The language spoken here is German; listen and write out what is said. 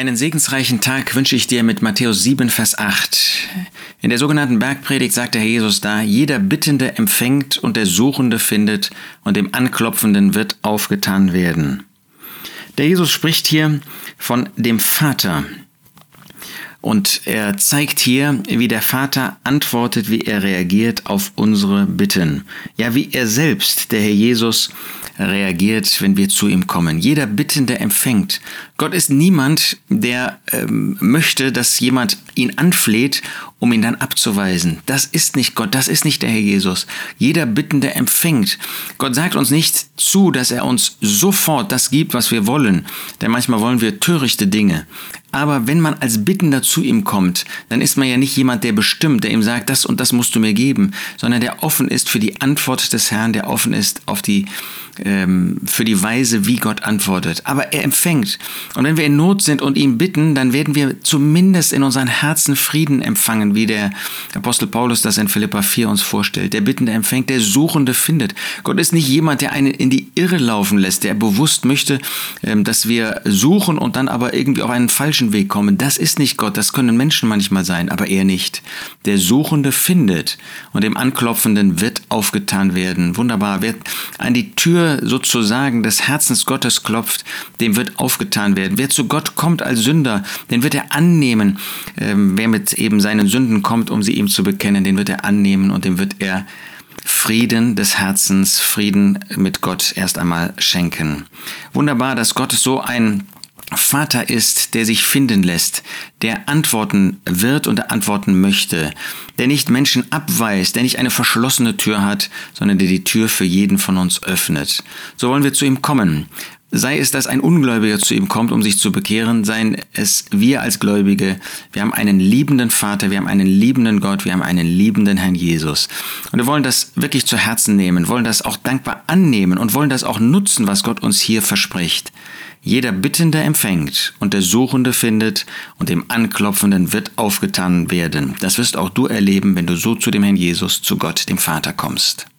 Einen segensreichen Tag wünsche ich dir mit Matthäus 7, Vers 8. In der sogenannten Bergpredigt sagt der Herr Jesus da, jeder Bittende empfängt und der Suchende findet und dem Anklopfenden wird aufgetan werden. Der Jesus spricht hier von dem Vater. Und er zeigt hier, wie der Vater antwortet, wie er reagiert auf unsere Bitten. Ja, wie er selbst, der Herr Jesus, reagiert, wenn wir zu ihm kommen. Jeder Bittende empfängt. Gott ist niemand, der ähm, möchte, dass jemand ihn anfleht, um ihn dann abzuweisen. Das ist nicht Gott, das ist nicht der Herr Jesus. Jeder Bittende empfängt. Gott sagt uns nicht zu, dass er uns sofort das gibt, was wir wollen, denn manchmal wollen wir törichte Dinge. Aber wenn man als Bittender zu ihm kommt, dann ist man ja nicht jemand, der bestimmt, der ihm sagt, das und das musst du mir geben, sondern der offen ist für die Antwort des Herrn, der offen ist auf die, ähm, für die Weise, wie Gott antwortet. Aber er empfängt. Und wenn wir in Not sind und ihn bitten, dann werden wir zumindest in unseren Herzen Frieden empfangen, wie der Apostel Paulus das in Philippa 4 uns vorstellt. Der Bittende empfängt, der Suchende findet. Gott ist nicht jemand, der einen in die Irre laufen lässt, der bewusst möchte, ähm, dass wir suchen und dann aber irgendwie auf einen falschen falschen Weg kommen. Das ist nicht Gott, das können Menschen manchmal sein, aber er nicht. Der Suchende findet und dem Anklopfenden wird aufgetan werden. Wunderbar. Wer an die Tür sozusagen des Herzens Gottes klopft, dem wird aufgetan werden. Wer zu Gott kommt als Sünder, den wird er annehmen. Ähm, wer mit eben seinen Sünden kommt, um sie ihm zu bekennen, den wird er annehmen und dem wird er Frieden des Herzens, Frieden mit Gott erst einmal schenken. Wunderbar, dass Gott so ein Vater ist, der sich finden lässt, der antworten wird und antworten möchte, der nicht Menschen abweist, der nicht eine verschlossene Tür hat, sondern der die Tür für jeden von uns öffnet. So wollen wir zu ihm kommen. Sei es, dass ein Ungläubiger zu ihm kommt, um sich zu bekehren, seien es wir als Gläubige. Wir haben einen liebenden Vater, wir haben einen liebenden Gott, wir haben einen liebenden Herrn Jesus. Und wir wollen das wirklich zu Herzen nehmen, wollen das auch dankbar annehmen und wollen das auch nutzen, was Gott uns hier verspricht. Jeder Bittende empfängt und der Suchende findet und dem Anklopfenden wird aufgetan werden. Das wirst auch du erleben, wenn du so zu dem Herrn Jesus, zu Gott, dem Vater kommst.